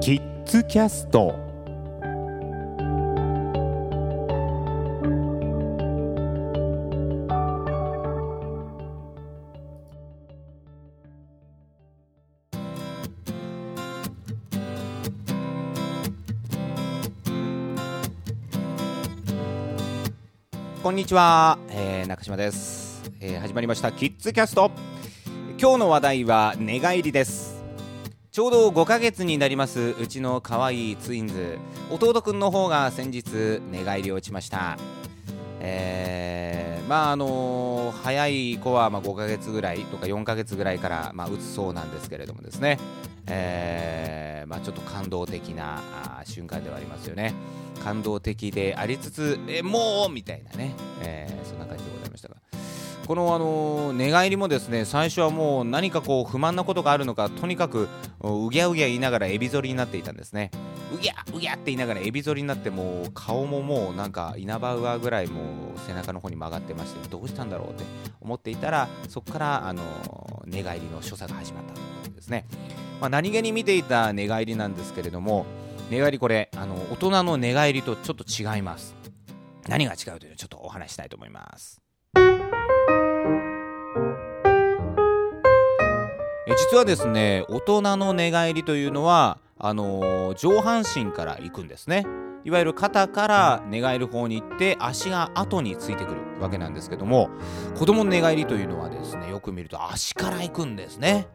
キッズキャスト。こんにちは、えー、中島です、えー始まりました。キッズキャスト。今日の話題は寝返りです。ちょうど5ヶ月になりますうちの可愛いツインズ。弟くんの方が先日寝返りを打ちました。えー、まああの早い子はまあ5ヶ月ぐらいとか4ヶ月ぐらいからまあ打つそうなんですけれどもですね。えーまあ、ちょっと感動的なあ瞬間ではありますよね。感動的でありつつえもうみたいなね、この、あの寝返りもですね最初はもう何かこう不満なことがあるのかとにかくうぎゃうぎゃ言いながらエビ反りになっていたんですね。うぎゃうぎゃって言いながらエビ反りになってもう顔ももうなんか稲葉上ぐらいもう背中の方に曲がってましてどうしたんだろうって思っていたらそこから、あの寝返りの所作が始まったということですね、まあ、何気に見ていた寝返りなんですけれども寝返りこれあの大人の寝返りとちょっと違います。何が違うというのをちょっとお話ししたいと思います。え実はですね大人の寝返りというのはあのー上半身から行くんですね。いわゆる肩から寝返る方に行って足が後についてくるわけなんですけども子供の寝返りというのはですねよく見ると足から行くんですね。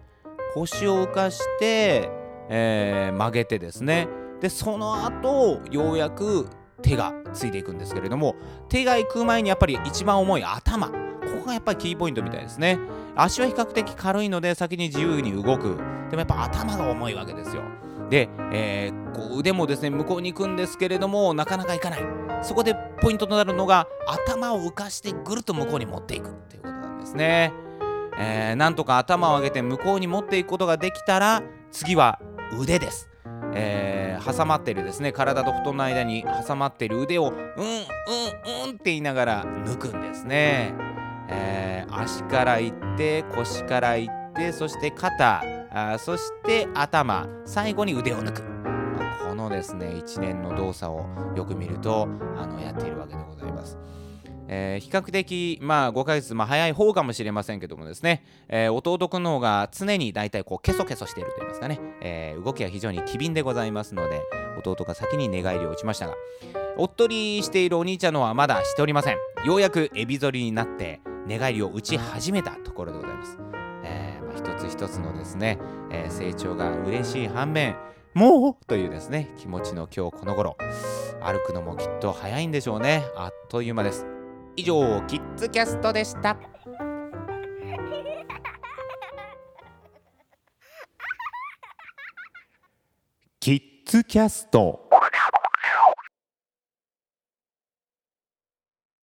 腰を浮かして、えー曲げてですね。でその後ようやく手がついていくんですけれども手が行く前にやっぱり一番重い頭ここがやっぱりキーポイントみたいですね。足は比較的軽いので先に自由に動く。でもやっぱ頭が重いわけですよ。で、えーこう腕もですね向こうに行くんですけれどもなかなかいかない。そこでポイントとなるのが頭を浮かしてぐるっと向こうに持っていくということなんですね、えーなんとか頭を上げて向こうに持っていくことができたら次は腕です。えー挟まってるですね体と布団の間に挟まってる腕をうんうんうんって言いながら抜くんですね、え足からいって腰からいってそして肩あそして頭最後に腕を抜く。まこのですね一連の動作をよく見るとあのやっているわけでございます。えー比較的、まあ、5ヶ月、まあ、早い方かもしれませんけどもですね、えー弟くんの方が常に大体こうケソケソしていると言いますかね、えー動きは非常に機敏でございますので弟が先に寝返りを打ちましたがおっとりしているお兄ちゃんのはまだしておりません。ようやくエビ反りになって寝返りを打ち始めたところでございます、えーまあ、一つ一つのですね、えー成長が嬉しい反面もうというですね気持ちの今日この頃歩くのもきっと早いんでしょうね。あっという間です。以上キッズキャストでした。キッズキャスト